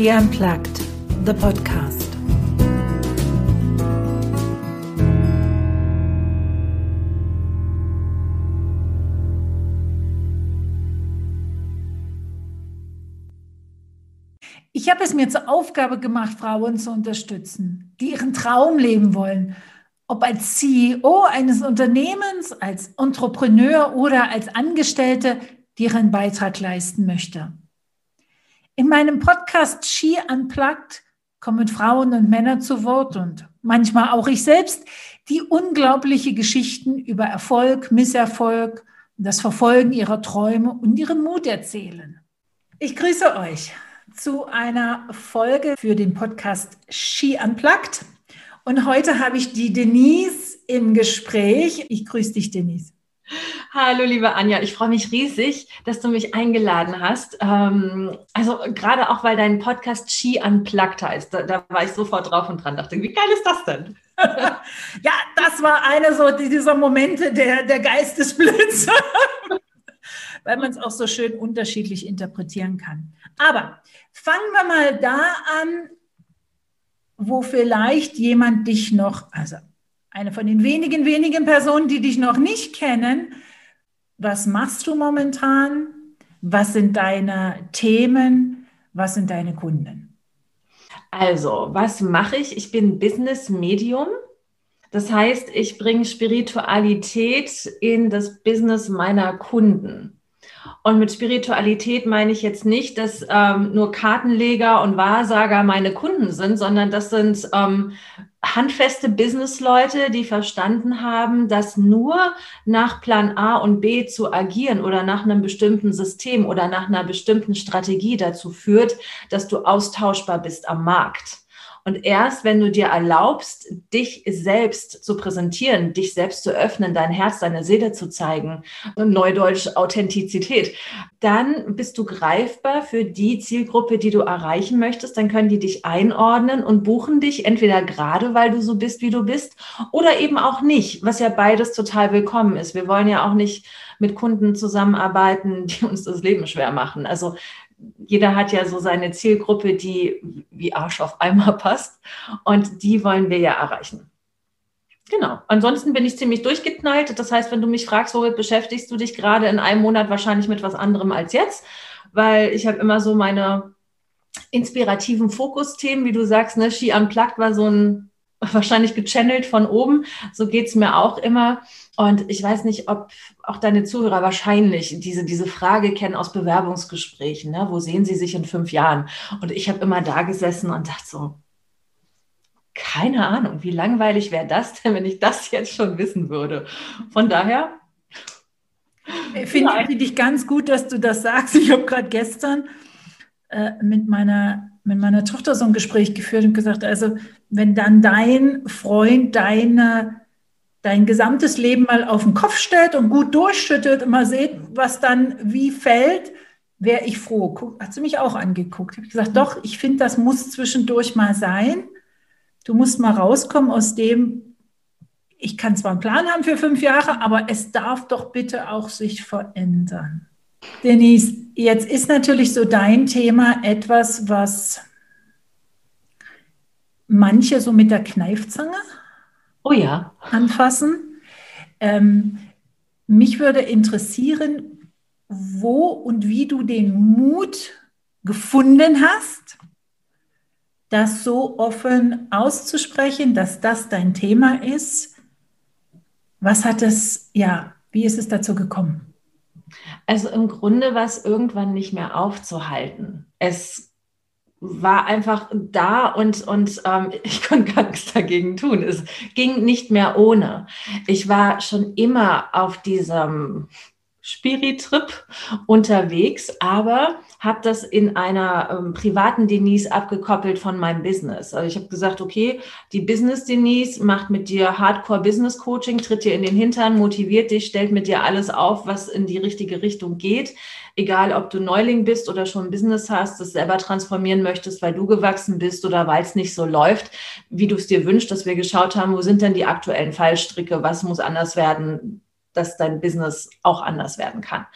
She Unplugged, the podcast. Ich habe es mir zur Aufgabe gemacht, Frauen zu unterstützen, die ihren Traum leben wollen. Ob als CEO eines Unternehmens, als Entrepreneur oder als Angestellte, die ihren Beitrag leisten möchte. In meinem Podcast She Unplugged kommen Frauen und Männer zu Wort und manchmal auch ich selbst, die unglaubliche Geschichten über Erfolg, Misserfolg, das Verfolgen ihrer Träume und ihren Mut erzählen. Ich grüße euch zu einer Folge für den Podcast She Unplugged. Und heute habe ich die Denise im Gespräch. Ich grüße dich, Denise. Hallo, liebe Anja. Ich freue mich riesig, dass du mich eingeladen hast. Ähm, also gerade auch, weil dein Podcast Ski Unplugged heißt. Da, da, war ich sofort drauf und dran. Dachte, wie geil ist das denn? ja, das war einer so dieser Momente der, der Geistesblitze, weil man es auch so schön unterschiedlich interpretieren kann. Aber fangen wir mal da an, wo vielleicht jemand dich noch, also eine von den wenigen, wenigen Personen, die dich noch nicht kennen. Was machst du momentan? Was sind deine Themen? Was sind deine Kunden? Also, was mache ich? Ich bin Business Medium. Das heißt, ich bringe Spiritualität in das Business meiner Kunden. Und mit Spiritualität meine ich jetzt nicht, dass ähm, nur Kartenleger und Wahrsager meine Kunden sind, sondern das sind ähm, handfeste Businessleute, die verstanden haben, dass nur nach Plan A und B zu agieren oder nach einem bestimmten System oder nach einer bestimmten Strategie dazu führt, dass du austauschbar bist am Markt. Und erst wenn du dir erlaubst, dich selbst zu präsentieren, dich selbst zu öffnen, dein Herz, deine Seele zu zeigen, Neudeutsch Authentizität, dann bist du greifbar für die Zielgruppe, die du erreichen möchtest. Dann können die dich einordnen und buchen dich entweder gerade, weil du so bist, wie du bist, oder eben auch nicht, was ja beides total willkommen ist. Wir wollen ja auch nicht mit Kunden zusammenarbeiten, die uns das Leben schwer machen. Also jeder hat ja so seine Zielgruppe, die wie Arsch auf Eimer passt. Und die wollen wir ja erreichen. Genau. Ansonsten bin ich ziemlich durchgeknallt. Das heißt, wenn du mich fragst, womit beschäftigst du dich gerade in einem Monat wahrscheinlich mit was anderem als jetzt, weil ich habe immer so meine inspirativen Fokusthemen, wie du sagst, ne, Ski Unplugged war so ein wahrscheinlich gechannelt von oben. So geht es mir auch immer. Und ich weiß nicht, ob auch deine Zuhörer wahrscheinlich diese, diese Frage kennen aus Bewerbungsgesprächen. Ne? Wo sehen sie sich in fünf Jahren? Und ich habe immer da gesessen und dachte so, keine Ahnung, wie langweilig wäre das denn, wenn ich das jetzt schon wissen würde? Von daher. Finde ja. find ich ganz gut, dass du das sagst. Ich habe gerade gestern äh, mit, meiner, mit meiner Tochter so ein Gespräch geführt und gesagt, also wenn dann dein Freund deine dein gesamtes Leben mal auf den Kopf stellt und gut durchschüttet und mal seht, was dann wie fällt, wäre ich froh. Guck, hat sie mich auch angeguckt. Habe ich gesagt, doch, ich finde, das muss zwischendurch mal sein. Du musst mal rauskommen aus dem, ich kann zwar einen Plan haben für fünf Jahre, aber es darf doch bitte auch sich verändern. Denise, jetzt ist natürlich so dein Thema etwas, was manche so mit der Kneifzange Oh ja. Anfassen. Ähm, mich würde interessieren, wo und wie du den Mut gefunden hast, das so offen auszusprechen, dass das dein Thema ist. Was hat es, ja, wie ist es dazu gekommen? Also im Grunde war es irgendwann nicht mehr aufzuhalten. Es war einfach da und, und ähm, ich konnte gar nichts dagegen tun. Es ging nicht mehr ohne. Ich war schon immer auf diesem Spirit-Trip unterwegs, aber habe das in einer ähm, privaten Denise abgekoppelt von meinem Business. Also ich habe gesagt, okay, die Business Denise macht mit dir Hardcore Business Coaching, tritt dir in den Hintern, motiviert dich, stellt mit dir alles auf, was in die richtige Richtung geht. Egal, ob du Neuling bist oder schon Business hast, das selber transformieren möchtest, weil du gewachsen bist oder weil es nicht so läuft, wie du es dir wünschst, dass wir geschaut haben, wo sind denn die aktuellen Fallstricke, was muss anders werden, dass dein Business auch anders werden kann.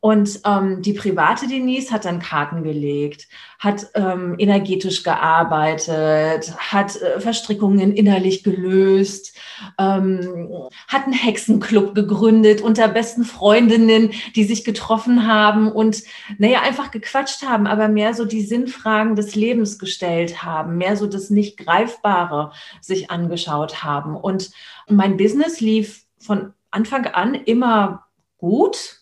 Und ähm, die private Denise hat dann Karten gelegt, hat ähm, energetisch gearbeitet, hat äh, Verstrickungen innerlich gelöst, ähm, hat einen Hexenclub gegründet unter besten Freundinnen, die sich getroffen haben und naja, einfach gequatscht haben, aber mehr so die Sinnfragen des Lebens gestellt haben, mehr so das nicht Greifbare sich angeschaut haben. Und mein Business lief von Anfang an immer gut.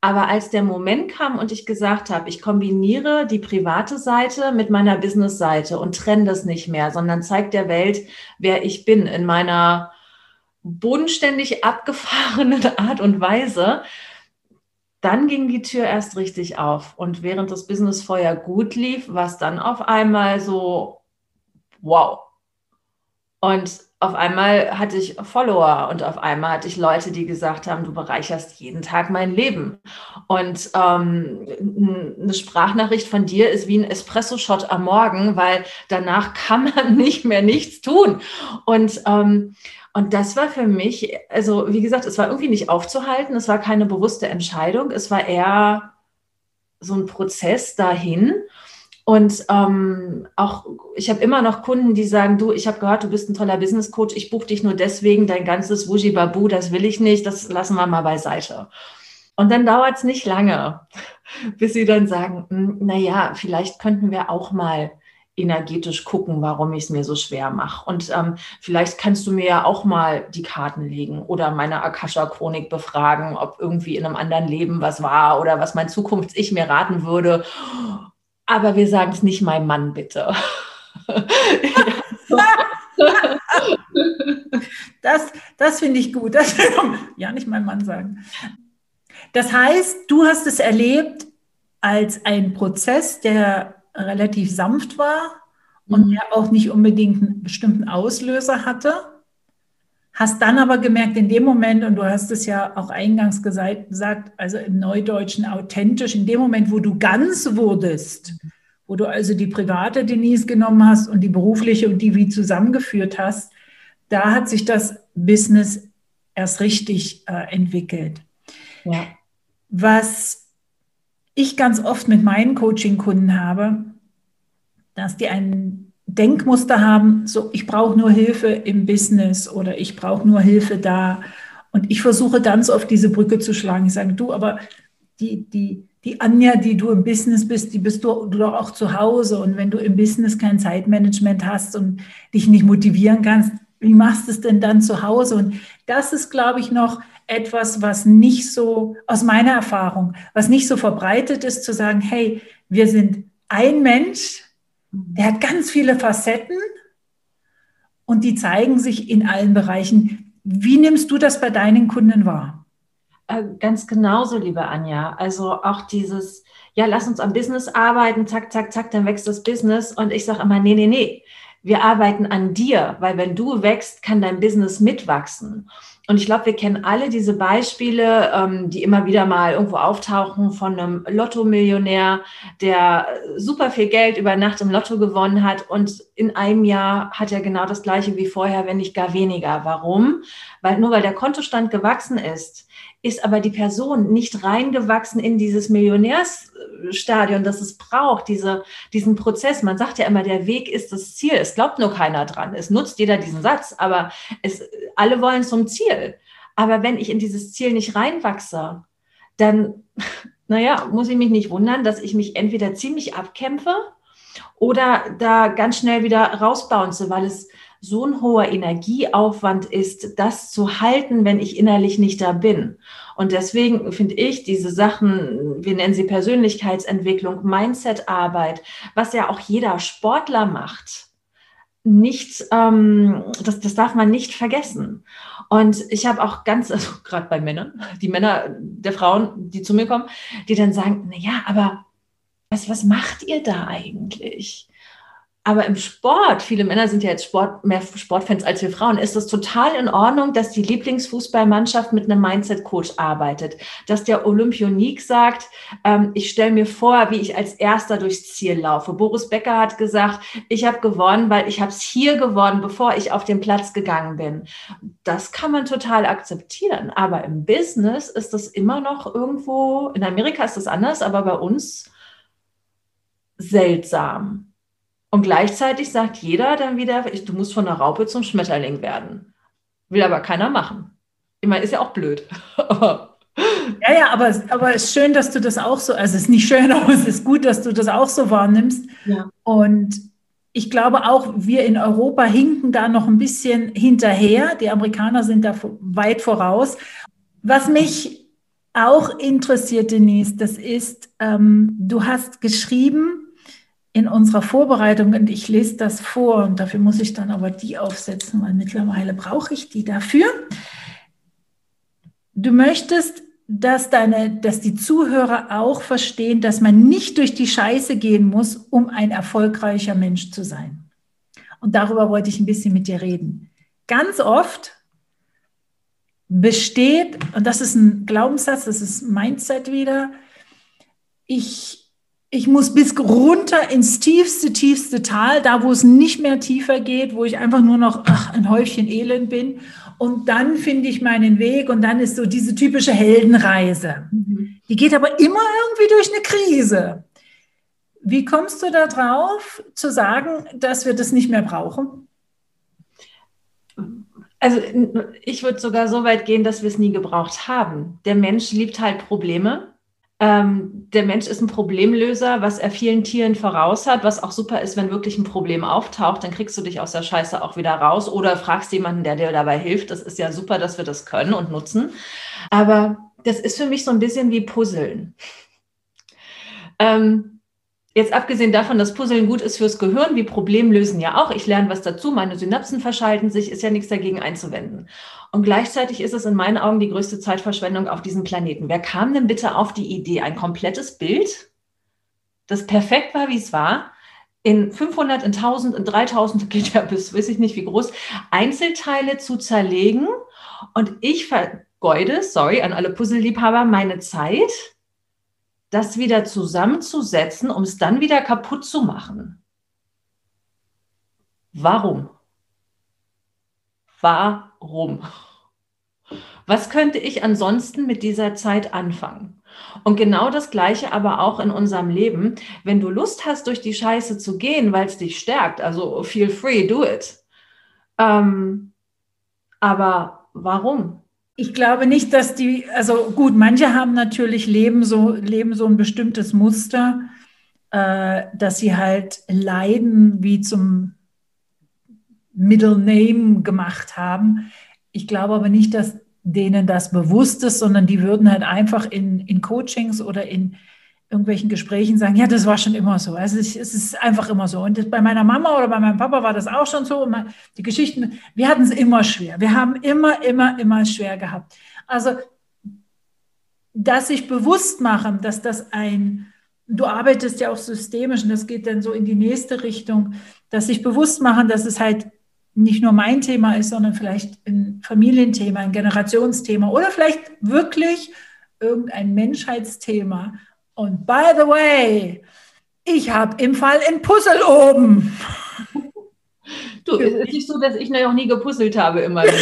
Aber als der Moment kam und ich gesagt habe, ich kombiniere die private Seite mit meiner Business-Seite und trenne das nicht mehr, sondern zeige der Welt, wer ich bin in meiner bodenständig abgefahrenen Art und Weise, dann ging die Tür erst richtig auf. Und während das Business vorher gut lief, war es dann auf einmal so, wow. Und auf einmal hatte ich Follower und auf einmal hatte ich Leute, die gesagt haben, du bereicherst jeden Tag mein Leben. Und ähm, eine Sprachnachricht von dir ist wie ein Espresso-Shot am Morgen, weil danach kann man nicht mehr nichts tun. Und, ähm, und das war für mich, also wie gesagt, es war irgendwie nicht aufzuhalten, es war keine bewusste Entscheidung, es war eher so ein Prozess dahin. Und ähm, auch, ich habe immer noch Kunden, die sagen, du, ich habe gehört, du bist ein toller Business Coach, ich buche dich nur deswegen, dein ganzes Wuji-Babu, das will ich nicht, das lassen wir mal beiseite. Und dann dauert es nicht lange, bis sie dann sagen, hm, na ja, vielleicht könnten wir auch mal energetisch gucken, warum ich es mir so schwer mache. Und ähm, vielleicht kannst du mir ja auch mal die Karten legen oder meine Akasha-Chronik befragen, ob irgendwie in einem anderen Leben was war oder was mein Zukunfts-Ich mir raten würde. Aber wir sagen es nicht mein Mann, bitte. das das finde ich gut. Das ja nicht mein Mann sagen. Das heißt, du hast es erlebt als ein Prozess, der relativ sanft war und mhm. der auch nicht unbedingt einen bestimmten Auslöser hatte. Hast dann aber gemerkt, in dem Moment, und du hast es ja auch eingangs gesagt, also im Neudeutschen authentisch, in dem Moment, wo du ganz wurdest, wo du also die private Denise genommen hast und die berufliche und die wie zusammengeführt hast, da hat sich das Business erst richtig äh, entwickelt. Ja. Was ich ganz oft mit meinen Coaching-Kunden habe, dass die ein Denkmuster haben, so ich brauche nur Hilfe im Business oder ich brauche nur Hilfe da. Und ich versuche so auf diese Brücke zu schlagen. Ich sage, du, aber die, die, die Anja, die du im Business bist, die bist du, du doch auch zu Hause. Und wenn du im Business kein Zeitmanagement hast und dich nicht motivieren kannst, wie machst du es denn dann zu Hause? Und das ist, glaube ich, noch etwas, was nicht so, aus meiner Erfahrung, was nicht so verbreitet ist, zu sagen, hey, wir sind ein Mensch, der hat ganz viele Facetten und die zeigen sich in allen Bereichen. Wie nimmst du das bei deinen Kunden wahr? Äh, ganz genauso, liebe Anja. Also auch dieses, ja, lass uns am Business arbeiten, zack, zack, zack, dann wächst das Business. Und ich sage immer, nee, nee, nee, wir arbeiten an dir, weil wenn du wächst, kann dein Business mitwachsen. Und ich glaube, wir kennen alle diese Beispiele, ähm, die immer wieder mal irgendwo auftauchen von einem Lotto-Millionär, der super viel Geld über Nacht im Lotto gewonnen hat und in einem Jahr hat er genau das gleiche wie vorher, wenn nicht gar weniger. Warum? Weil nur weil der Kontostand gewachsen ist, ist aber die Person nicht reingewachsen in dieses Millionärsstadion, das es braucht, diese, diesen Prozess. Man sagt ja immer, der Weg ist das Ziel. Es glaubt nur keiner dran. Es nutzt jeder diesen Satz, aber es, alle wollen zum Ziel. Aber wenn ich in dieses Ziel nicht reinwachse, dann, naja, muss ich mich nicht wundern, dass ich mich entweder ziemlich abkämpfe oder da ganz schnell wieder rausbounce, weil es so ein hoher Energieaufwand ist, das zu halten, wenn ich innerlich nicht da bin. Und deswegen finde ich diese Sachen, wir nennen sie Persönlichkeitsentwicklung, Mindsetarbeit, was ja auch jeder Sportler macht, nicht, ähm, das, das darf man nicht vergessen. Und ich habe auch ganz, also gerade bei Männern, die Männer der Frauen, die zu mir kommen, die dann sagen, na ja, aber was, was macht ihr da eigentlich? Aber im Sport, viele Männer sind ja jetzt Sport, mehr Sportfans als wir Frauen, ist es total in Ordnung, dass die Lieblingsfußballmannschaft mit einem Mindset-Coach arbeitet. Dass der Olympionik sagt, ähm, ich stelle mir vor, wie ich als Erster durchs Ziel laufe. Boris Becker hat gesagt, ich habe gewonnen, weil ich habe es hier gewonnen, bevor ich auf den Platz gegangen bin. Das kann man total akzeptieren. Aber im Business ist das immer noch irgendwo, in Amerika ist das anders, aber bei uns seltsam. Und gleichzeitig sagt jeder dann wieder, du musst von der Raupe zum Schmetterling werden. Will aber keiner machen. Ich meine, ist ja auch blöd. ja, ja, aber, aber es ist schön, dass du das auch so, also es ist nicht schön, aber es ist gut, dass du das auch so wahrnimmst. Ja. Und ich glaube auch, wir in Europa hinken da noch ein bisschen hinterher. Die Amerikaner sind da weit voraus. Was mich auch interessiert, Denise, das ist, ähm, du hast geschrieben, in unserer Vorbereitung, und ich lese das vor, und dafür muss ich dann aber die aufsetzen, weil mittlerweile brauche ich die dafür. Du möchtest, dass, deine, dass die Zuhörer auch verstehen, dass man nicht durch die Scheiße gehen muss, um ein erfolgreicher Mensch zu sein. Und darüber wollte ich ein bisschen mit dir reden. Ganz oft besteht, und das ist ein Glaubenssatz, das ist Mindset wieder, ich ich muss bis runter ins tiefste, tiefste Tal, da wo es nicht mehr tiefer geht, wo ich einfach nur noch ach, ein Häufchen Elend bin. Und dann finde ich meinen Weg und dann ist so diese typische Heldenreise. Mhm. Die geht aber immer irgendwie durch eine Krise. Wie kommst du da drauf, zu sagen, dass wir das nicht mehr brauchen? Also ich würde sogar so weit gehen, dass wir es nie gebraucht haben. Der Mensch liebt halt Probleme ähm, der Mensch ist ein Problemlöser, was er vielen Tieren voraus hat, was auch super ist, wenn wirklich ein Problem auftaucht, dann kriegst du dich aus der Scheiße auch wieder raus oder fragst jemanden, der dir dabei hilft. Das ist ja super, dass wir das können und nutzen. Aber das ist für mich so ein bisschen wie Puzzeln. Ähm, Jetzt abgesehen davon, dass Puzzeln gut ist fürs Gehirn, wie Problemlösen ja auch. Ich lerne was dazu, meine Synapsen verschalten sich, ist ja nichts dagegen einzuwenden. Und gleichzeitig ist es in meinen Augen die größte Zeitverschwendung auf diesem Planeten. Wer kam denn bitte auf die Idee, ein komplettes Bild, das perfekt war, wie es war, in 500, in 1000, in 3000, geht ja bis, weiß ich nicht wie groß, Einzelteile zu zerlegen und ich vergeude, sorry, an alle Puzzleliebhaber, meine Zeit, das wieder zusammenzusetzen, um es dann wieder kaputt zu machen. Warum? Warum? Was könnte ich ansonsten mit dieser Zeit anfangen? Und genau das Gleiche aber auch in unserem Leben. Wenn du Lust hast, durch die Scheiße zu gehen, weil es dich stärkt, also feel free, do it. Ähm, aber warum? Ich glaube nicht, dass die, also gut, manche haben natürlich Leben so, leben so ein bestimmtes Muster, äh, dass sie halt Leiden wie zum Middle Name gemacht haben. Ich glaube aber nicht, dass denen das bewusst ist, sondern die würden halt einfach in, in Coachings oder in irgendwelchen Gesprächen sagen, ja, das war schon immer so. Also es ist einfach immer so. Und bei meiner Mama oder bei meinem Papa war das auch schon so. Die Geschichten, wir hatten es immer schwer. Wir haben immer, immer, immer schwer gehabt. Also, dass sich bewusst machen, dass das ein, du arbeitest ja auch systemisch und das geht dann so in die nächste Richtung, dass sich bewusst machen, dass es halt nicht nur mein Thema ist, sondern vielleicht ein Familienthema, ein Generationsthema oder vielleicht wirklich irgendein Menschheitsthema und by the way, ich habe im Fall ein Puzzle oben. Du, es ist nicht so, dass ich noch nie gepuzzelt habe immer.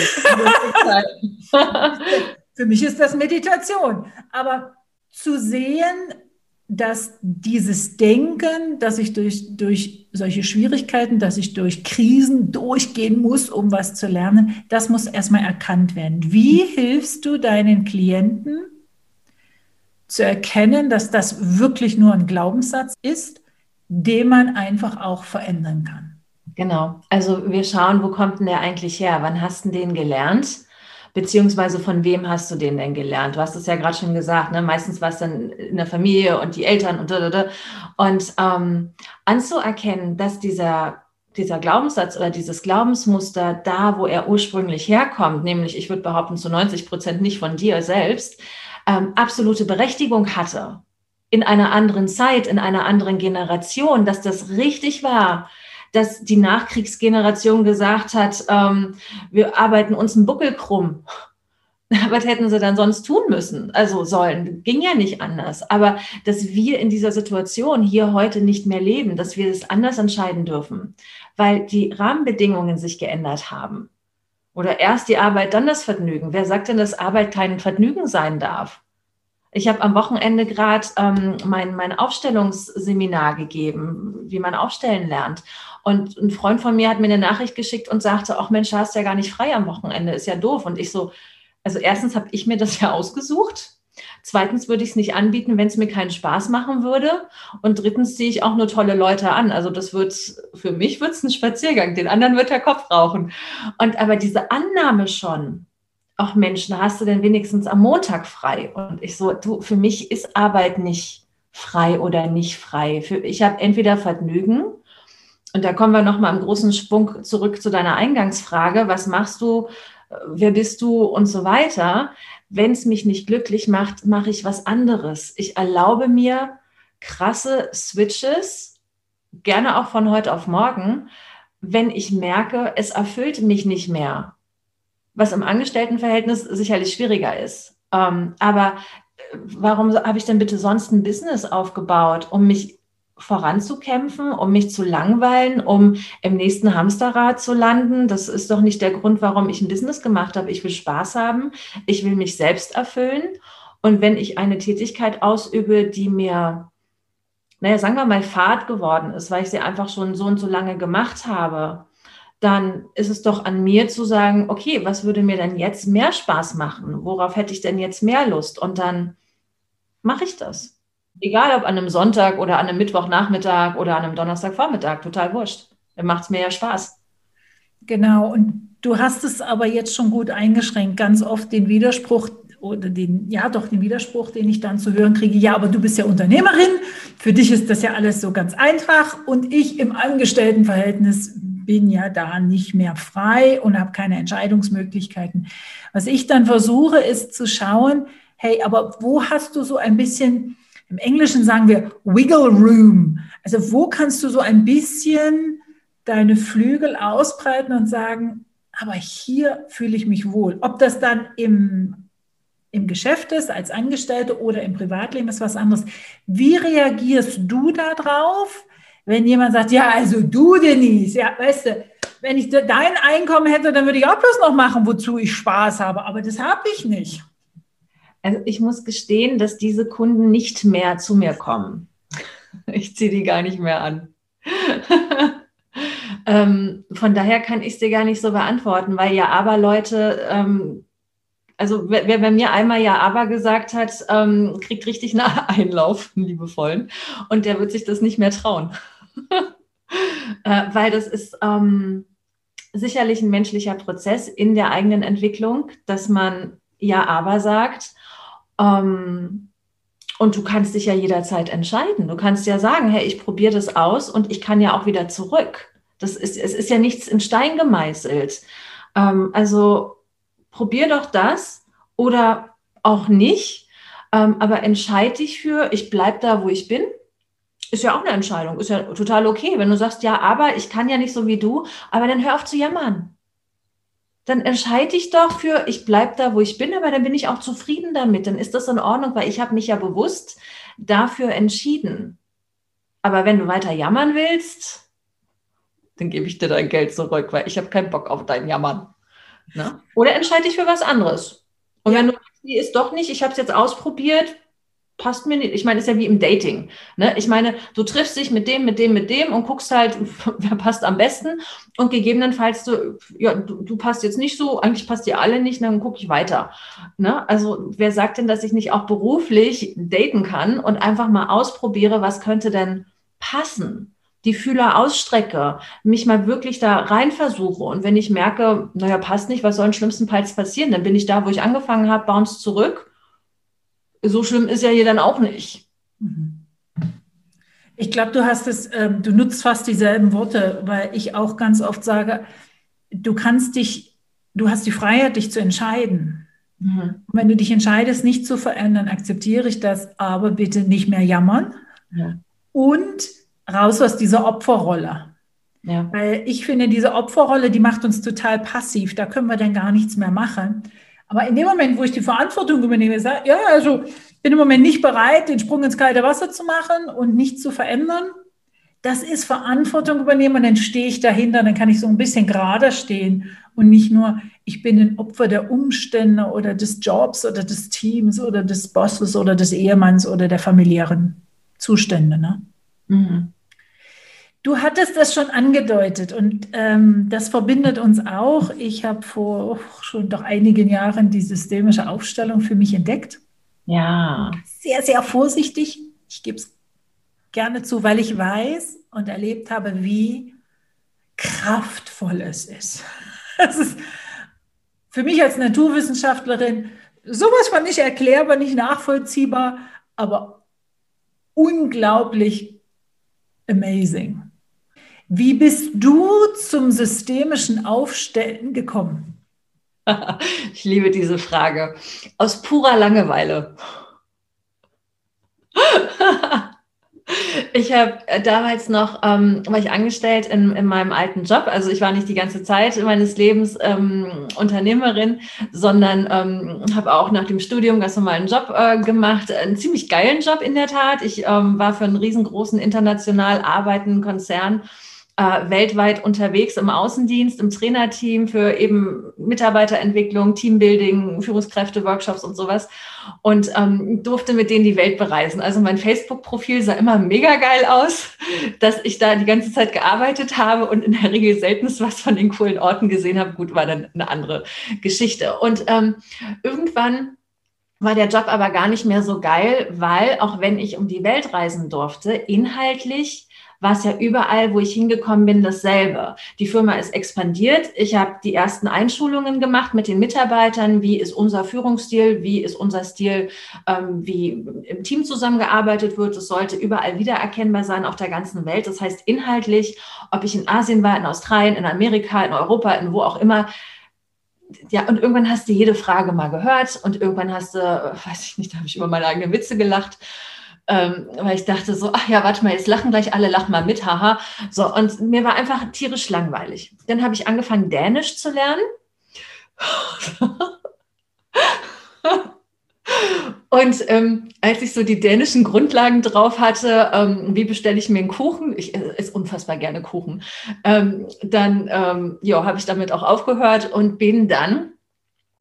Für mich ist das Meditation. Aber zu sehen, dass dieses Denken, dass ich durch, durch solche Schwierigkeiten, dass ich durch Krisen durchgehen muss, um was zu lernen, das muss erstmal erkannt werden. Wie hilfst du deinen Klienten, zu erkennen, dass das wirklich nur ein Glaubenssatz ist, den man einfach auch verändern kann. Genau. Also wir schauen, wo kommt denn der eigentlich her? Wann hast du den gelernt? Beziehungsweise von wem hast du den denn gelernt? Du hast es ja gerade schon gesagt, ne? meistens war es dann in der Familie und die Eltern und da, da, da. Und ähm, anzuerkennen, dass dieser, dieser Glaubenssatz oder dieses Glaubensmuster da, wo er ursprünglich herkommt, nämlich ich würde behaupten zu 90 Prozent nicht von dir selbst, ähm, absolute Berechtigung hatte in einer anderen Zeit, in einer anderen Generation, dass das richtig war, dass die Nachkriegsgeneration gesagt hat, ähm, wir arbeiten uns einen Buckel krumm. Was hätten sie dann sonst tun müssen? Also sollen, ging ja nicht anders. Aber dass wir in dieser Situation hier heute nicht mehr leben, dass wir es anders entscheiden dürfen, weil die Rahmenbedingungen sich geändert haben. Oder erst die Arbeit, dann das Vergnügen. Wer sagt denn, dass Arbeit kein Vergnügen sein darf? Ich habe am Wochenende gerade ähm, mein, mein Aufstellungsseminar gegeben, wie man aufstellen lernt. Und ein Freund von mir hat mir eine Nachricht geschickt und sagte, ach Mensch, hast ja gar nicht frei am Wochenende, ist ja doof. Und ich so, also erstens habe ich mir das ja ausgesucht. Zweitens würde ich es nicht anbieten, wenn es mir keinen Spaß machen würde. Und drittens ziehe ich auch nur tolle Leute an. Also das wird, für mich wird es ein Spaziergang, den anderen wird der Kopf rauchen. Und aber diese Annahme schon, auch Menschen, hast du denn wenigstens am Montag frei? Und ich so, du, für mich ist Arbeit nicht frei oder nicht frei. Für, ich habe entweder Vergnügen, und da kommen wir nochmal im großen Schwung zurück zu deiner Eingangsfrage, was machst du, wer bist du und so weiter. Wenn es mich nicht glücklich macht, mache ich was anderes. Ich erlaube mir krasse Switches, gerne auch von heute auf morgen, wenn ich merke, es erfüllt mich nicht mehr. Was im Angestelltenverhältnis sicherlich schwieriger ist. Ähm, aber äh, warum habe ich denn bitte sonst ein Business aufgebaut, um mich voranzukämpfen, um mich zu langweilen, um im nächsten Hamsterrad zu landen. Das ist doch nicht der Grund, warum ich ein Business gemacht habe. Ich will Spaß haben, ich will mich selbst erfüllen. Und wenn ich eine Tätigkeit ausübe, die mir, naja, sagen wir mal, Fahrt geworden ist, weil ich sie einfach schon so und so lange gemacht habe, dann ist es doch an mir zu sagen, okay, was würde mir denn jetzt mehr Spaß machen? Worauf hätte ich denn jetzt mehr Lust? Und dann mache ich das. Egal ob an einem Sonntag oder an einem Mittwochnachmittag oder an einem Donnerstagvormittag, total wurscht. Dann macht es mir ja Spaß. Genau, und du hast es aber jetzt schon gut eingeschränkt. Ganz oft den Widerspruch oder den, ja doch, den Widerspruch, den ich dann zu hören kriege, ja, aber du bist ja Unternehmerin, für dich ist das ja alles so ganz einfach und ich im Angestelltenverhältnis bin ja da nicht mehr frei und habe keine Entscheidungsmöglichkeiten. Was ich dann versuche, ist zu schauen, hey, aber wo hast du so ein bisschen im Englischen sagen wir Wiggle Room. Also wo kannst du so ein bisschen deine Flügel ausbreiten und sagen, aber hier fühle ich mich wohl. Ob das dann im, im Geschäft ist, als Angestellte oder im Privatleben ist was anderes. Wie reagierst du darauf, wenn jemand sagt, ja, also du, Denise, ja, weißt du, wenn ich dein Einkommen hätte, dann würde ich auch bloß noch machen, wozu ich Spaß habe, aber das habe ich nicht. Also ich muss gestehen, dass diese Kunden nicht mehr zu mir kommen. Ich ziehe die gar nicht mehr an. ähm, von daher kann ich es dir gar nicht so beantworten, weil ja aber Leute, ähm, also wer, wer, bei mir einmal ja aber gesagt hat, ähm, kriegt richtig nach Einlauf, liebevollen, und der wird sich das nicht mehr trauen. äh, weil das ist ähm, sicherlich ein menschlicher Prozess in der eigenen Entwicklung, dass man ja aber sagt ähm, und du kannst dich ja jederzeit entscheiden. Du kannst ja sagen, hey, ich probiere das aus und ich kann ja auch wieder zurück. Das ist, es ist ja nichts in Stein gemeißelt. Ähm, also probier doch das oder auch nicht. Ähm, aber entscheide dich für, ich bleibe da, wo ich bin. Ist ja auch eine Entscheidung. Ist ja total okay. Wenn du sagst, ja, aber ich kann ja nicht so wie du, aber dann hör auf zu jammern dann entscheide ich doch für, ich bleibe da, wo ich bin, aber dann bin ich auch zufrieden damit. Dann ist das in Ordnung, weil ich habe mich ja bewusst dafür entschieden. Aber wenn du weiter jammern willst, dann gebe ich dir dein Geld zurück, weil ich habe keinen Bock auf dein Jammern. Ne? Oder entscheide dich für was anderes. Und ja. wenn du, die ist doch nicht, ich habe es jetzt ausprobiert, passt mir nicht. Ich meine, ist ja wie im Dating. Ne? Ich meine, du triffst dich mit dem, mit dem, mit dem und guckst halt, wer passt am besten. Und gegebenenfalls, du, ja, du, du passt jetzt nicht so, eigentlich passt ihr alle nicht, dann gucke ich weiter. Ne? Also, wer sagt denn, dass ich nicht auch beruflich daten kann und einfach mal ausprobiere, was könnte denn passen? die Fühler ausstrecke, mich mal wirklich da rein versuche. Und wenn ich merke, naja, passt nicht, was soll im schlimmsten Fall passieren? Dann bin ich da, wo ich angefangen habe, bounce zurück so schlimm ist ja hier dann auch nicht. Mhm. Ich glaube, du hast es, äh, du nutzt fast dieselben Worte, weil ich auch ganz oft sage, du kannst dich, du hast die Freiheit, dich zu entscheiden. Mhm. wenn du dich entscheidest, nicht zu verändern, akzeptiere ich das, aber bitte nicht mehr jammern ja. und raus aus dieser Opferrolle. Ja. Weil ich finde, diese Opferrolle, die macht uns total passiv. Da können wir dann gar nichts mehr machen. Aber in dem Moment, wo ich die Verantwortung übernehme, sage, ja, also ich bin im Moment nicht bereit, den Sprung ins kalte Wasser zu machen und nichts zu verändern. Das ist Verantwortung übernehmen und dann stehe ich dahinter, dann kann ich so ein bisschen gerade stehen und nicht nur, ich bin ein Opfer der Umstände oder des Jobs oder des Teams oder des Bosses oder des Ehemanns oder der familiären Zustände. Ne? Mhm. Du hattest das schon angedeutet und ähm, das verbindet uns auch. Ich habe vor schon doch einigen Jahren die systemische Aufstellung für mich entdeckt. Ja. Sehr, sehr vorsichtig. Ich gebe es gerne zu, weil ich weiß und erlebt habe, wie kraftvoll es ist. Es ist für mich als Naturwissenschaftlerin sowas von nicht erklärbar, nicht nachvollziehbar, aber unglaublich amazing. Wie bist du zum systemischen Aufstellen gekommen? Ich liebe diese Frage. Aus purer Langeweile. Ich habe äh, damals noch, ähm, war ich angestellt in, in meinem alten Job. Also ich war nicht die ganze Zeit meines Lebens ähm, Unternehmerin, sondern ähm, habe auch nach dem Studium ganz normalen Job äh, gemacht. Einen ziemlich geilen Job in der Tat. Ich ähm, war für einen riesengroßen international arbeitenden Konzern äh, weltweit unterwegs im Außendienst, im Trainerteam für eben Mitarbeiterentwicklung, Teambuilding, Führungskräfte, Workshops und sowas und ähm, durfte mit denen die Welt bereisen. Also mein Facebook-Profil sah immer mega geil aus, dass ich da die ganze Zeit gearbeitet habe und in der Regel selten was von den coolen Orten gesehen habe. Gut, war dann eine andere Geschichte. Und ähm, irgendwann war der Job aber gar nicht mehr so geil, weil auch wenn ich um die Welt reisen durfte, inhaltlich war es ja überall, wo ich hingekommen bin, dasselbe. Die Firma ist expandiert. Ich habe die ersten Einschulungen gemacht mit den Mitarbeitern. Wie ist unser Führungsstil? Wie ist unser Stil, ähm, wie im Team zusammengearbeitet wird? Es sollte überall wiedererkennbar sein auf der ganzen Welt. Das heißt, inhaltlich, ob ich in Asien war, in Australien, in Amerika, in Europa, in wo auch immer, ja, und irgendwann hast du jede Frage mal gehört und irgendwann hast du, weiß ich nicht, da habe ich über meine eigenen Witze gelacht ähm, weil ich dachte so, ach ja, warte mal, jetzt lachen gleich alle, lach mal mit, haha. So, und mir war einfach tierisch langweilig. Dann habe ich angefangen, Dänisch zu lernen. Und ähm, als ich so die dänischen Grundlagen drauf hatte, ähm, wie bestelle ich mir einen Kuchen? Ich esse unfassbar gerne Kuchen. Ähm, dann ähm, ja, habe ich damit auch aufgehört und bin dann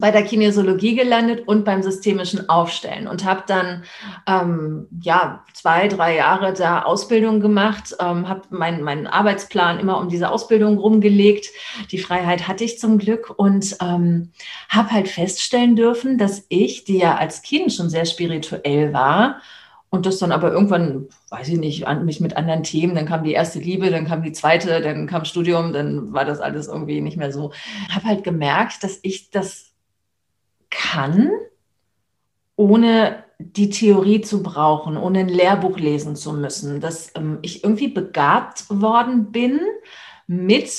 bei der Kinesiologie gelandet und beim systemischen Aufstellen und habe dann ähm, ja zwei, drei Jahre da Ausbildung gemacht, ähm, habe meinen mein Arbeitsplan immer um diese Ausbildung rumgelegt. Die Freiheit hatte ich zum Glück und ähm, habe halt feststellen dürfen, dass ich, die ja als Kind schon sehr spirituell war, und das dann aber irgendwann, weiß ich nicht, an, mich mit anderen Themen, dann kam die erste Liebe, dann kam die zweite, dann kam Studium, dann war das alles irgendwie nicht mehr so. Habe halt gemerkt, dass ich das kann, ohne die Theorie zu brauchen, ohne ein Lehrbuch lesen zu müssen, dass ähm, ich irgendwie begabt worden bin, mit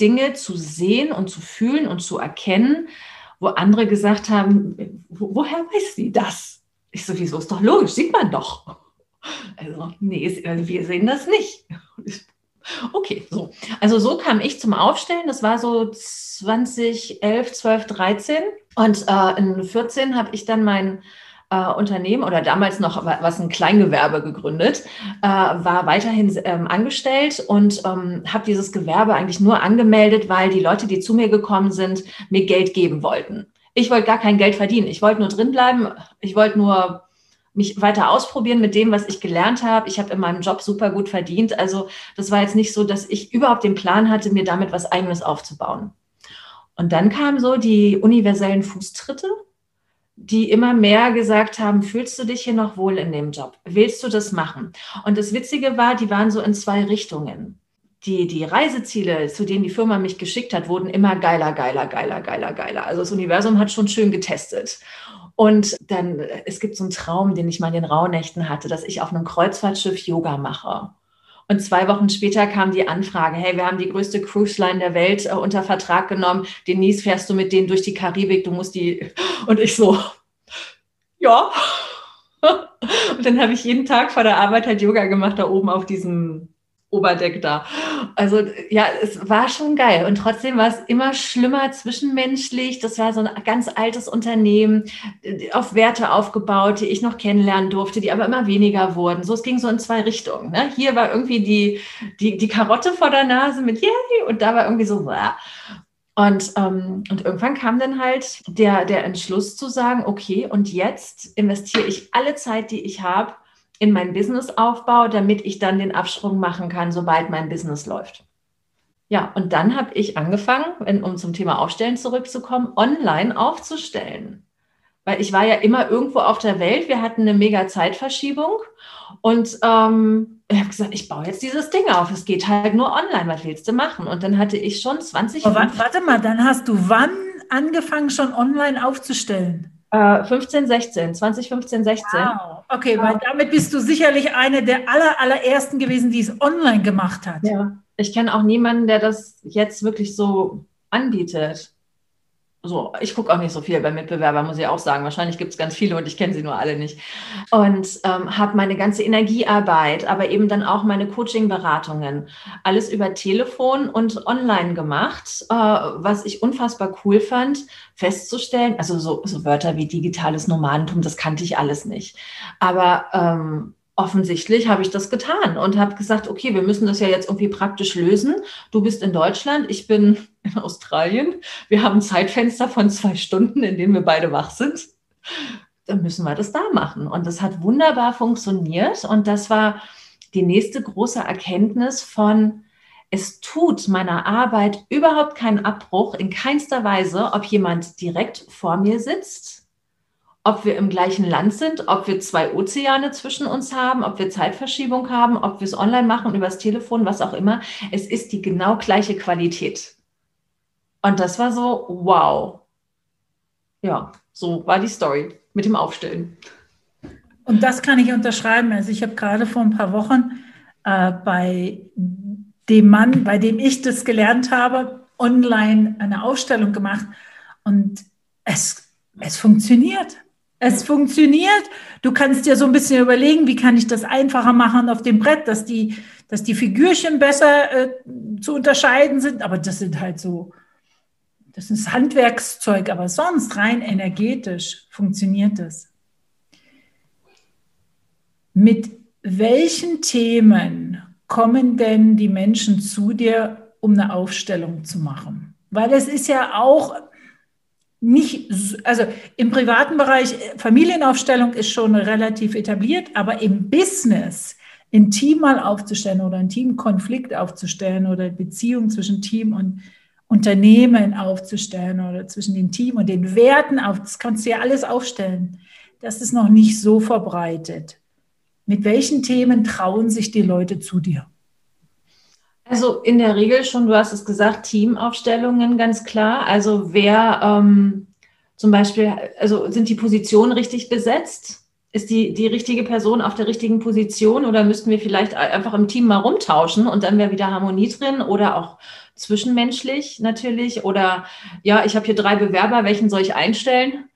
Dinge zu sehen und zu fühlen und zu erkennen, wo andere gesagt haben, wo, woher weiß sie das? Ich so, wieso ist doch logisch, sieht man doch. Also, nee, wir sehen das nicht. Okay, so. Also so kam ich zum Aufstellen. Das war so 2011, 12, 13. Und äh, in 14 habe ich dann mein äh, Unternehmen oder damals noch was ein Kleingewerbe gegründet, äh, war weiterhin ähm, angestellt und ähm, habe dieses Gewerbe eigentlich nur angemeldet, weil die Leute, die zu mir gekommen sind, mir Geld geben wollten. Ich wollte gar kein Geld verdienen. Ich wollte nur drinbleiben. Ich wollte nur mich weiter ausprobieren mit dem, was ich gelernt habe. Ich habe in meinem Job super gut verdient. Also das war jetzt nicht so, dass ich überhaupt den Plan hatte, mir damit was eigenes aufzubauen. Und dann kamen so die universellen Fußtritte, die immer mehr gesagt haben, fühlst du dich hier noch wohl in dem Job? Willst du das machen? Und das Witzige war, die waren so in zwei Richtungen. Die, die Reiseziele, zu denen die Firma mich geschickt hat, wurden immer geiler, geiler, geiler, geiler, geiler. Also das Universum hat schon schön getestet. Und dann, es gibt so einen Traum, den ich mal in den Rauhnächten hatte, dass ich auf einem Kreuzfahrtschiff Yoga mache. Und zwei Wochen später kam die Anfrage, hey, wir haben die größte Cruise Line der Welt äh, unter Vertrag genommen. Denise, fährst du mit denen durch die Karibik? Du musst die. Und ich so, ja. Und dann habe ich jeden Tag vor der Arbeit halt Yoga gemacht, da oben auf diesem Oberdeck da. Also ja, es war schon geil. Und trotzdem war es immer schlimmer zwischenmenschlich. Das war so ein ganz altes Unternehmen, auf Werte aufgebaut, die ich noch kennenlernen durfte, die aber immer weniger wurden. So, es ging so in zwei Richtungen. Ne? Hier war irgendwie die, die, die Karotte vor der Nase mit Yay und da war irgendwie so, Wah. Und, ähm, und irgendwann kam dann halt der, der Entschluss zu sagen, okay, und jetzt investiere ich alle Zeit, die ich habe, in meinen Businessaufbau, damit ich dann den Absprung machen kann, sobald mein Business läuft. Ja, und dann habe ich angefangen, wenn, um zum Thema Aufstellen zurückzukommen, online aufzustellen. Weil ich war ja immer irgendwo auf der Welt, wir hatten eine mega Zeitverschiebung und ähm, ich habe gesagt, ich baue jetzt dieses Ding auf. Es geht halt nur online. Was willst du machen? Und dann hatte ich schon 20. Oh, warte mal, dann hast du wann angefangen, schon online aufzustellen? 15, 16, 2015, 16. Wow. Okay, weil damit bist du sicherlich eine der aller, allerersten gewesen, die es online gemacht hat. Ja, ich kenne auch niemanden, der das jetzt wirklich so anbietet so, ich gucke auch nicht so viel bei Mitbewerbern, muss ich auch sagen. Wahrscheinlich gibt es ganz viele und ich kenne sie nur alle nicht. Und ähm, habe meine ganze Energiearbeit, aber eben dann auch meine Coaching-Beratungen, alles über Telefon und online gemacht, äh, was ich unfassbar cool fand, festzustellen. Also so, so Wörter wie digitales Nomadentum, das kannte ich alles nicht. Aber ähm, offensichtlich habe ich das getan und habe gesagt, okay, wir müssen das ja jetzt irgendwie praktisch lösen. Du bist in Deutschland, ich bin in Australien. Wir haben ein Zeitfenster von zwei Stunden, in denen wir beide wach sind. Dann müssen wir das da machen. Und das hat wunderbar funktioniert. Und das war die nächste große Erkenntnis von, es tut meiner Arbeit überhaupt keinen Abbruch in keinster Weise, ob jemand direkt vor mir sitzt ob wir im gleichen Land sind, ob wir zwei Ozeane zwischen uns haben, ob wir Zeitverschiebung haben, ob wir es online machen, übers Telefon, was auch immer. Es ist die genau gleiche Qualität. Und das war so, wow. Ja, so war die Story mit dem Aufstellen. Und das kann ich unterschreiben. Also ich habe gerade vor ein paar Wochen äh, bei dem Mann, bei dem ich das gelernt habe, online eine Aufstellung gemacht. Und es, es funktioniert. Es funktioniert. Du kannst dir so ein bisschen überlegen, wie kann ich das einfacher machen auf dem Brett, dass die, dass die Figürchen besser äh, zu unterscheiden sind. Aber das sind halt so, das ist Handwerkszeug. Aber sonst rein energetisch funktioniert das. Mit welchen Themen kommen denn die Menschen zu dir, um eine Aufstellung zu machen? Weil es ist ja auch nicht, also im privaten Bereich, äh, Familienaufstellung ist schon relativ etabliert, aber im Business ein Team mal aufzustellen oder ein Teamkonflikt aufzustellen oder Beziehung zwischen Team und Unternehmen aufzustellen oder zwischen dem Team und den Werten auf, das kannst du ja alles aufstellen. Das ist noch nicht so verbreitet. Mit welchen Themen trauen sich die Leute zu dir? Also in der Regel schon, du hast es gesagt, Teamaufstellungen ganz klar. Also wer ähm, zum Beispiel, also sind die Positionen richtig besetzt? Ist die, die richtige Person auf der richtigen Position oder müssten wir vielleicht einfach im Team mal rumtauschen und dann wäre wieder Harmonie drin oder auch zwischenmenschlich natürlich? Oder ja, ich habe hier drei Bewerber, welchen soll ich einstellen?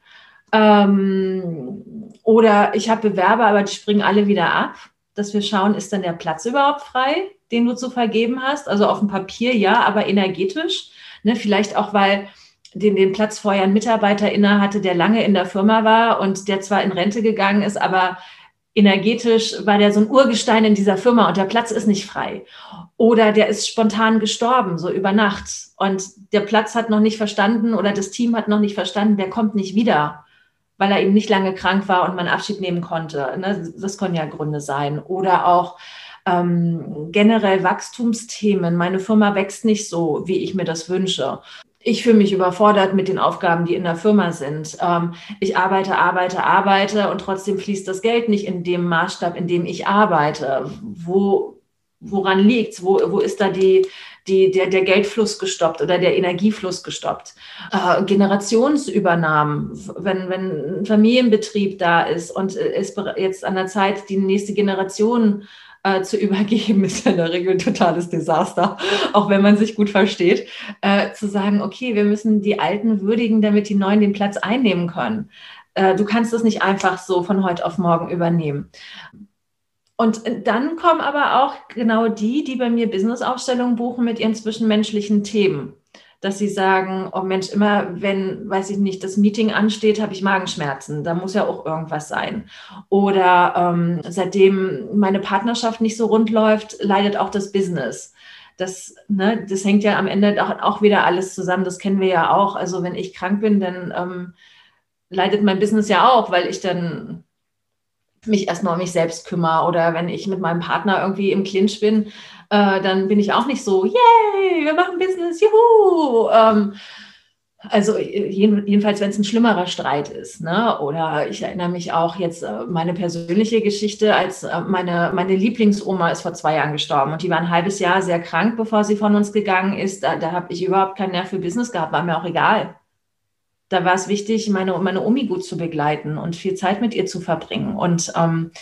Ähm, oder ich habe Bewerber, aber die springen alle wieder ab, dass wir schauen, ist dann der Platz überhaupt frei? den du zu vergeben hast? Also auf dem Papier ja, aber energetisch. Ne? Vielleicht auch, weil den, den Platz vorher ein Mitarbeiter inne hatte, der lange in der Firma war und der zwar in Rente gegangen ist, aber energetisch war der so ein Urgestein in dieser Firma und der Platz ist nicht frei. Oder der ist spontan gestorben, so über Nacht. Und der Platz hat noch nicht verstanden oder das Team hat noch nicht verstanden, der kommt nicht wieder, weil er eben nicht lange krank war und man Abschied nehmen konnte. Ne? Das können ja Gründe sein. Oder auch, ähm, generell Wachstumsthemen. Meine Firma wächst nicht so, wie ich mir das wünsche. Ich fühle mich überfordert mit den Aufgaben, die in der Firma sind. Ähm, ich arbeite, arbeite, arbeite und trotzdem fließt das Geld nicht in dem Maßstab, in dem ich arbeite. Wo, woran liegt es? Wo, wo ist da die, die, der, der Geldfluss gestoppt oder der Energiefluss gestoppt. Äh, Generationsübernahmen, wenn, wenn ein Familienbetrieb da ist und es jetzt an der Zeit, die nächste Generation äh, zu übergeben, ist in der Regel ein totales Desaster, auch wenn man sich gut versteht, äh, zu sagen, okay, wir müssen die Alten würdigen, damit die Neuen den Platz einnehmen können. Äh, du kannst das nicht einfach so von heute auf morgen übernehmen. und dann kommen aber auch genau die, die bei mir Businessaufstellungen buchen mit ihren zwischenmenschlichen Themen dass sie sagen, oh Mensch, immer wenn, weiß ich nicht, das Meeting ansteht, habe ich Magenschmerzen. Da muss ja auch irgendwas sein. Oder ähm, seitdem meine Partnerschaft nicht so rund läuft, leidet auch das Business. Das, ne, das hängt ja am Ende auch, auch wieder alles zusammen. Das kennen wir ja auch. Also wenn ich krank bin, dann ähm, leidet mein Business ja auch, weil ich dann mich erstmal um mich selbst kümmere. Oder wenn ich mit meinem Partner irgendwie im Clinch bin, äh, dann bin ich auch nicht so, yay, wir machen Business, juhu. Ähm, also jedenfalls, wenn es ein schlimmerer Streit ist. Ne? Oder ich erinnere mich auch jetzt äh, meine persönliche Geschichte, als äh, meine, meine Lieblingsoma ist vor zwei Jahren gestorben und die war ein halbes Jahr sehr krank, bevor sie von uns gegangen ist. Da, da habe ich überhaupt keinen Nerv für Business gehabt, war mir auch egal. Da war es wichtig, meine, meine Omi gut zu begleiten und viel Zeit mit ihr zu verbringen. Und ähm,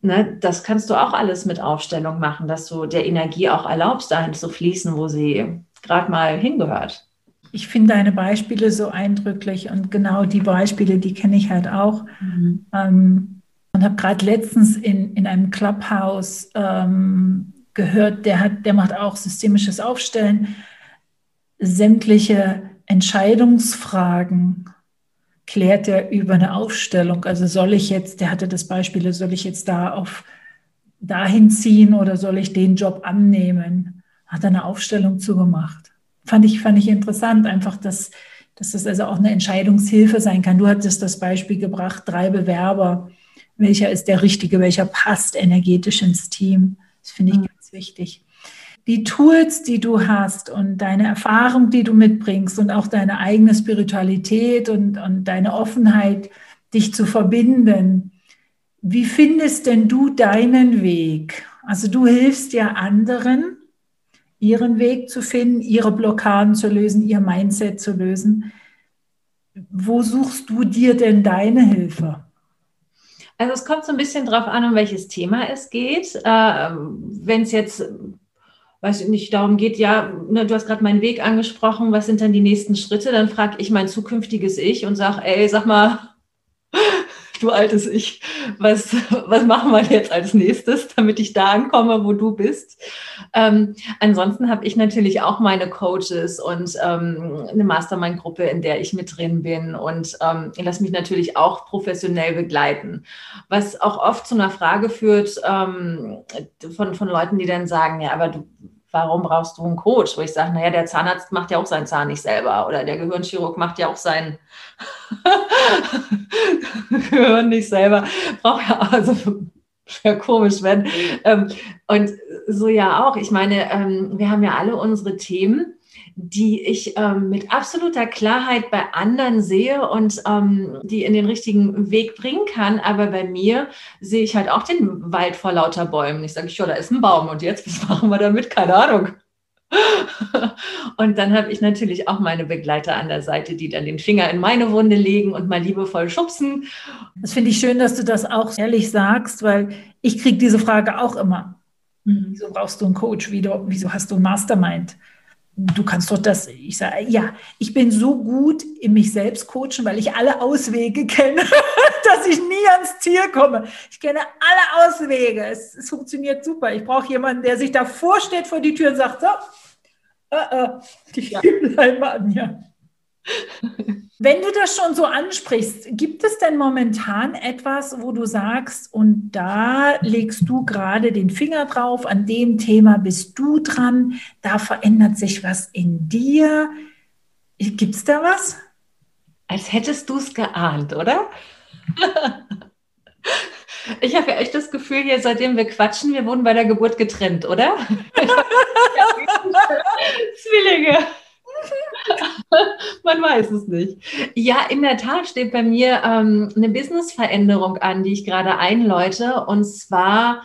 ne, das kannst du auch alles mit Aufstellung machen, dass du der Energie auch erlaubst, dahin zu fließen, wo sie gerade mal hingehört. Ich finde deine Beispiele so eindrücklich und genau die Beispiele, die kenne ich halt auch. Mhm. Ähm, und habe gerade letztens in, in einem Clubhouse ähm, gehört, der, hat, der macht auch systemisches Aufstellen, sämtliche Entscheidungsfragen klärt er über eine Aufstellung. Also soll ich jetzt, der hatte das Beispiel, soll ich jetzt da auf dahin ziehen oder soll ich den Job annehmen? Hat er eine Aufstellung zugemacht. Fand ich, fand ich interessant, einfach, dass, dass das also auch eine Entscheidungshilfe sein kann. Du hattest das Beispiel gebracht, drei Bewerber. Welcher ist der richtige, welcher passt energetisch ins Team? Das finde ich mhm. ganz wichtig die Tools, die du hast und deine Erfahrung, die du mitbringst und auch deine eigene Spiritualität und, und deine Offenheit, dich zu verbinden. Wie findest denn du deinen Weg? Also du hilfst ja anderen, ihren Weg zu finden, ihre Blockaden zu lösen, ihr Mindset zu lösen. Wo suchst du dir denn deine Hilfe? Also es kommt so ein bisschen drauf an, um welches Thema es geht. Äh, Wenn es jetzt weiß ich nicht, darum geht, ja, ne, du hast gerade meinen Weg angesprochen, was sind dann die nächsten Schritte? Dann frage ich mein zukünftiges Ich und sage, ey, sag mal, du altes Ich, was, was machen wir jetzt als nächstes, damit ich da ankomme, wo du bist? Ähm, ansonsten habe ich natürlich auch meine Coaches und ähm, eine Mastermind-Gruppe, in der ich mit drin bin und ähm, lasse mich natürlich auch professionell begleiten. Was auch oft zu einer Frage führt ähm, von, von Leuten, die dann sagen, ja, aber du, warum brauchst du einen Coach? Wo ich sage, naja, der Zahnarzt macht ja auch seinen Zahn nicht selber oder der Gehirnchirurg macht ja auch sein Gehirn nicht selber. Braucht ja also ja komisch, wenn. Ähm, und so ja auch. Ich meine, ähm, wir haben ja alle unsere Themen die ich ähm, mit absoluter Klarheit bei anderen sehe und ähm, die in den richtigen Weg bringen kann. Aber bei mir sehe ich halt auch den Wald vor lauter Bäumen. Ich sage, ja, da ist ein Baum und jetzt, was machen wir damit? Keine Ahnung. und dann habe ich natürlich auch meine Begleiter an der Seite, die dann den Finger in meine Wunde legen und mal liebevoll schubsen. Das finde ich schön, dass du das auch ehrlich sagst, weil ich kriege diese Frage auch immer. Wieso brauchst du einen Coach? Wieso hast du ein Mastermind? Du kannst doch das, ich sage, ja, ich bin so gut in mich selbst coachen, weil ich alle Auswege kenne, dass ich nie ans Ziel komme. Ich kenne alle Auswege. Es, es funktioniert super. Ich brauche jemanden, der sich davor steht vor die Tür und sagt, so, uh, uh, die ja. bleiben an mir. Wenn du das schon so ansprichst, gibt es denn momentan etwas, wo du sagst, und da legst du gerade den Finger drauf, an dem Thema bist du dran, da verändert sich was in dir? Gibt es da was? Als hättest du es geahnt, oder? Ich habe ja echt das Gefühl, hier, seitdem wir quatschen, wir wurden bei der Geburt getrennt, oder? Zwillinge. Man weiß es nicht. Ja, in der Tat steht bei mir ähm, eine Business-Veränderung an, die ich gerade einläute. Und zwar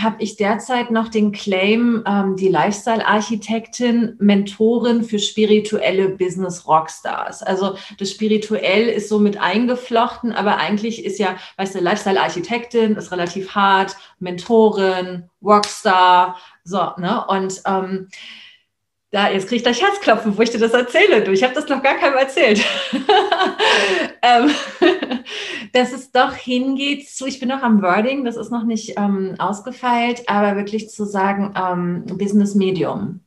habe ich derzeit noch den Claim, ähm, die Lifestyle-Architektin, Mentorin für spirituelle Business-Rockstars. Also das Spirituell ist so mit eingeflochten, aber eigentlich ist ja, weißt du, Lifestyle-Architektin ist relativ hart, Mentorin, Rockstar, so, ne? Und ähm, da, jetzt kriege ich gleich Herzklopfen, wo ich dir das erzähle. Du, ich habe das noch gar keinem erzählt. ähm, dass es doch hingeht zu, ich bin noch am Wording, das ist noch nicht ähm, ausgefeilt, aber wirklich zu sagen, ähm, Business Medium.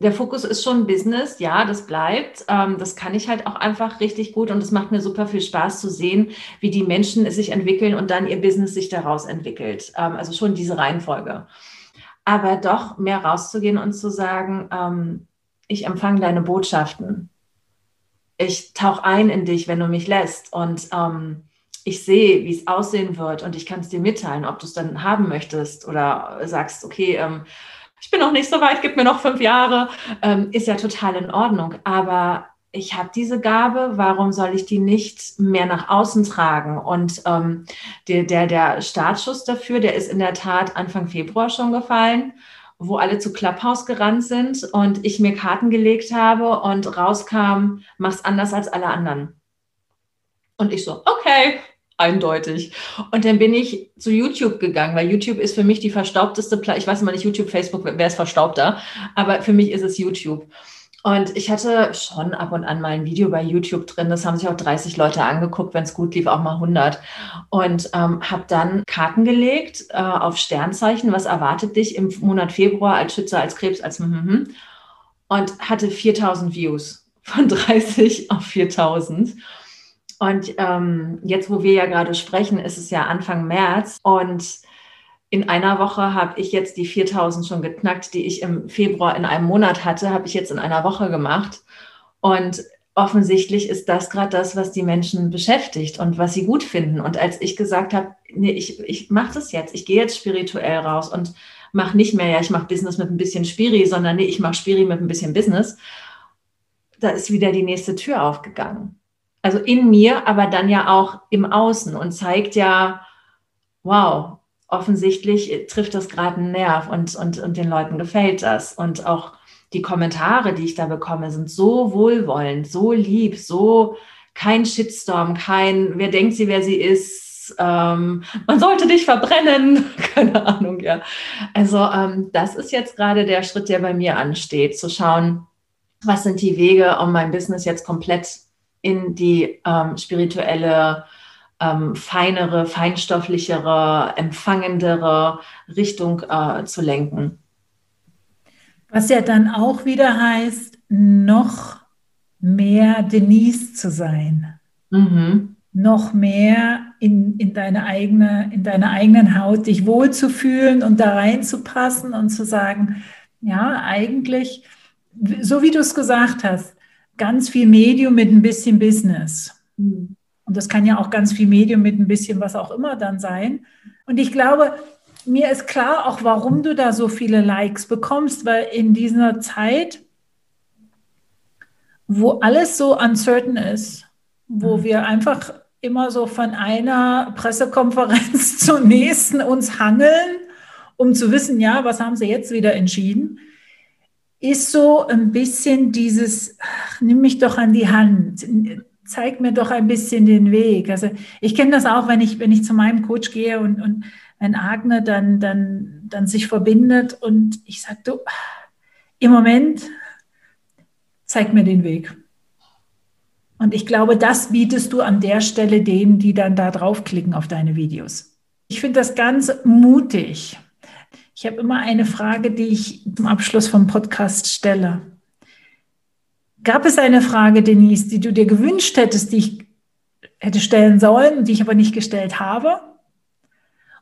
Der Fokus ist schon Business, ja, das bleibt. Ähm, das kann ich halt auch einfach richtig gut und es macht mir super viel Spaß zu sehen, wie die Menschen sich entwickeln und dann ihr Business sich daraus entwickelt. Ähm, also schon diese Reihenfolge aber doch mehr rauszugehen und zu sagen, ähm, ich empfange deine Botschaften. Ich tauche ein in dich, wenn du mich lässt und ähm, ich sehe, wie es aussehen wird und ich kann es dir mitteilen, ob du es dann haben möchtest oder sagst, okay, ähm, ich bin noch nicht so weit, gib mir noch fünf Jahre, ähm, ist ja total in Ordnung. Aber ich habe diese Gabe, warum soll ich die nicht mehr nach außen tragen? Und ähm, der, der, der Startschuss dafür, der ist in der Tat Anfang Februar schon gefallen, wo alle zu Clubhouse gerannt sind und ich mir Karten gelegt habe und rauskam, mach's anders als alle anderen. Und ich so, okay, eindeutig. Und dann bin ich zu YouTube gegangen, weil YouTube ist für mich die verstaubteste, Pla ich weiß immer nicht, YouTube, Facebook, wer ist verstaubter, aber für mich ist es YouTube. Und ich hatte schon ab und an mal ein Video bei YouTube drin. Das haben sich auch 30 Leute angeguckt, wenn es gut lief, auch mal 100. Und ähm, habe dann Karten gelegt äh, auf Sternzeichen. Was erwartet dich im Monat Februar als Schütze, als Krebs, als hm, hm, hm. und hatte 4000 Views von 30 auf 4000. Und ähm, jetzt, wo wir ja gerade sprechen, ist es ja Anfang März und in einer Woche habe ich jetzt die 4000 schon geknackt, die ich im Februar in einem Monat hatte, habe ich jetzt in einer Woche gemacht. Und offensichtlich ist das gerade das, was die Menschen beschäftigt und was sie gut finden. Und als ich gesagt habe, nee, ich, ich mache das jetzt, ich gehe jetzt spirituell raus und mache nicht mehr, ja, ich mache Business mit ein bisschen Spiri, sondern nee, ich mache Spiri mit ein bisschen Business, da ist wieder die nächste Tür aufgegangen. Also in mir, aber dann ja auch im Außen und zeigt ja, wow, offensichtlich trifft das gerade einen Nerv und, und, und den Leuten gefällt das. Und auch die Kommentare, die ich da bekomme, sind so wohlwollend, so lieb, so kein Shitstorm, kein, wer denkt sie, wer sie ist, ähm, man sollte dich verbrennen, keine Ahnung, ja. Also ähm, das ist jetzt gerade der Schritt, der bei mir ansteht, zu schauen, was sind die Wege, um mein Business jetzt komplett in die ähm, spirituelle ähm, feinere, feinstofflichere, empfangendere Richtung äh, zu lenken. Was ja dann auch wieder heißt, noch mehr Denise zu sein. Mhm. Noch mehr in, in, deine eigene, in deiner eigenen Haut dich wohlzufühlen und da reinzupassen und zu sagen, ja, eigentlich, so wie du es gesagt hast, ganz viel Medium mit ein bisschen Business. Mhm. Und das kann ja auch ganz viel Medium mit ein bisschen was auch immer dann sein. Und ich glaube, mir ist klar auch, warum du da so viele Likes bekommst, weil in dieser Zeit, wo alles so uncertain ist, wo mhm. wir einfach immer so von einer Pressekonferenz zur nächsten uns hangeln, um zu wissen, ja, was haben sie jetzt wieder entschieden, ist so ein bisschen dieses, ach, nimm mich doch an die Hand, zeig mir doch ein bisschen den Weg. Also ich kenne das auch, wenn ich, wenn ich zu meinem Coach gehe und, und wenn Agne dann, dann, dann sich verbindet und ich sage, du, im Moment zeig mir den Weg. Und ich glaube, das bietest du an der Stelle denen, die dann da draufklicken auf deine Videos. Ich finde das ganz mutig. Ich habe immer eine Frage, die ich zum Abschluss vom Podcast stelle. Gab es eine Frage, Denise, die du dir gewünscht hättest, die ich hätte stellen sollen, die ich aber nicht gestellt habe?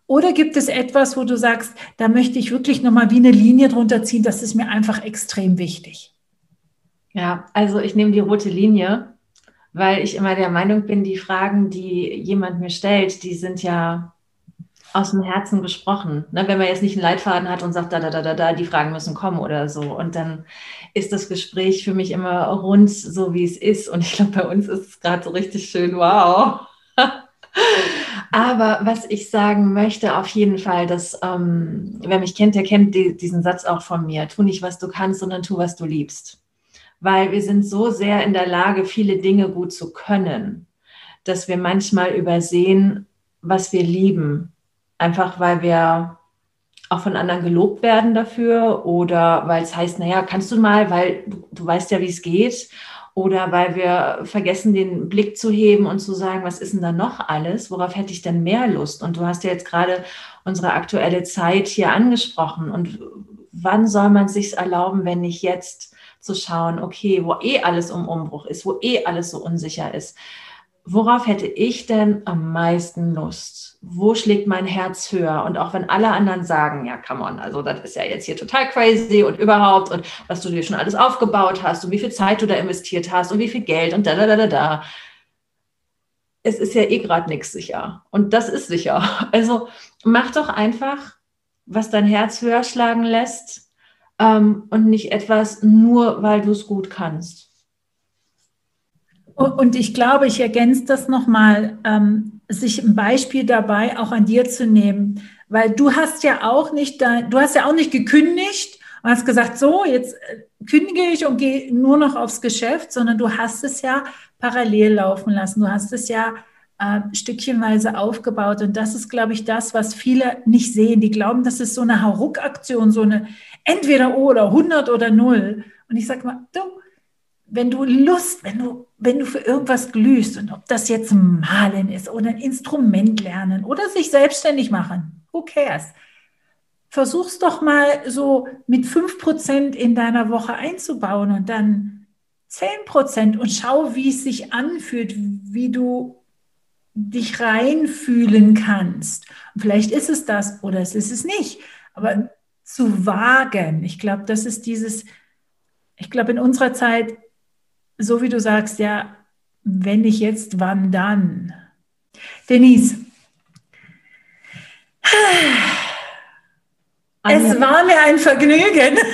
Oder gibt es etwas, wo du sagst, da möchte ich wirklich nochmal wie eine Linie drunter ziehen, das ist mir einfach extrem wichtig? Ja, also ich nehme die rote Linie, weil ich immer der Meinung bin, die Fragen, die jemand mir stellt, die sind ja aus dem Herzen gesprochen. Ne? Wenn man jetzt nicht einen Leitfaden hat und sagt, da, da, da, da, da, die Fragen müssen kommen oder so. Und dann ist das Gespräch für mich immer rund, so wie es ist. Und ich glaube, bei uns ist es gerade so richtig schön, wow. Aber was ich sagen möchte, auf jeden Fall, dass ähm, wer mich kennt, der kennt die, diesen Satz auch von mir. Tu nicht, was du kannst, sondern tu, was du liebst. Weil wir sind so sehr in der Lage, viele Dinge gut zu können, dass wir manchmal übersehen, was wir lieben Einfach weil wir auch von anderen gelobt werden dafür oder weil es heißt, naja, kannst du mal, weil du, du weißt ja, wie es geht oder weil wir vergessen, den Blick zu heben und zu sagen, was ist denn da noch alles? Worauf hätte ich denn mehr Lust? Und du hast ja jetzt gerade unsere aktuelle Zeit hier angesprochen. Und wann soll man sich erlauben, wenn nicht jetzt zu schauen, okay, wo eh alles um Umbruch ist, wo eh alles so unsicher ist? Worauf hätte ich denn am meisten Lust? Wo schlägt mein Herz höher? Und auch wenn alle anderen sagen, ja, come on, also das ist ja jetzt hier total crazy und überhaupt und was du dir schon alles aufgebaut hast und wie viel Zeit du da investiert hast und wie viel Geld und da, da, da, da, da. Es ist ja eh gerade nichts sicher. Und das ist sicher. Also mach doch einfach, was dein Herz höher schlagen lässt ähm, und nicht etwas nur, weil du es gut kannst. Und ich glaube, ich ergänze das nochmal, ähm, sich ein Beispiel dabei auch an dir zu nehmen, weil du hast ja auch nicht, du hast ja auch nicht gekündigt und hast gesagt, so, jetzt äh, kündige ich und gehe nur noch aufs Geschäft, sondern du hast es ja parallel laufen lassen. Du hast es ja äh, stückchenweise aufgebaut. Und das ist, glaube ich, das, was viele nicht sehen. Die glauben, das ist so eine Hauruck-Aktion, so eine entweder oder 100 oder 0. Und ich sage mal, du, wenn du Lust, wenn du, wenn du für irgendwas glühst und ob das jetzt Malen ist oder ein Instrument lernen oder sich selbstständig machen, who cares? Versuch's doch mal so mit 5% in deiner Woche einzubauen und dann 10% und schau, wie es sich anfühlt, wie du dich reinfühlen kannst. Und vielleicht ist es das oder es ist es nicht. Aber zu wagen, ich glaube, das ist dieses, ich glaube, in unserer Zeit so wie du sagst, ja, wenn nicht jetzt, wann dann? Denise. Es war mir ein Vergnügen.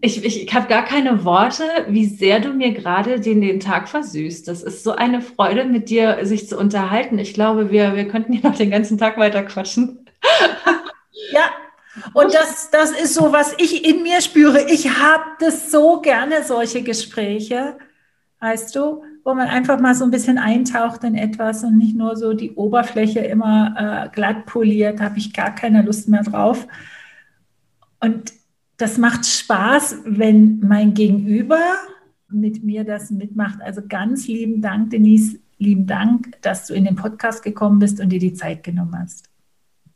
Ich, ich, ich habe gar keine Worte, wie sehr du mir gerade den, den Tag versüßt. Das ist so eine Freude, mit dir sich zu unterhalten. Ich glaube, wir, wir könnten hier noch den ganzen Tag weiter quatschen. Ja, und das, das ist so, was ich in mir spüre. Ich habe das so gerne, solche Gespräche, weißt du, wo man einfach mal so ein bisschen eintaucht in etwas und nicht nur so die Oberfläche immer äh, glatt poliert, habe ich gar keine Lust mehr drauf. Und das macht Spaß, wenn mein Gegenüber mit mir das mitmacht. Also ganz lieben Dank, Denise, lieben Dank, dass du in den Podcast gekommen bist und dir die Zeit genommen hast.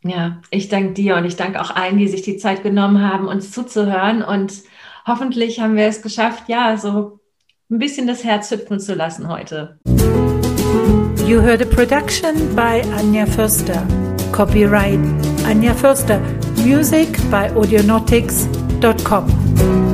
Ja, ich danke dir und ich danke auch allen, die sich die Zeit genommen haben, uns zuzuhören. Und hoffentlich haben wir es geschafft, ja, so ein bisschen das Herz hüpfen zu lassen heute. You heard a production by Anja Förster. Copyright Anja Förster. Music by audionautics.com.